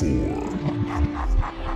four.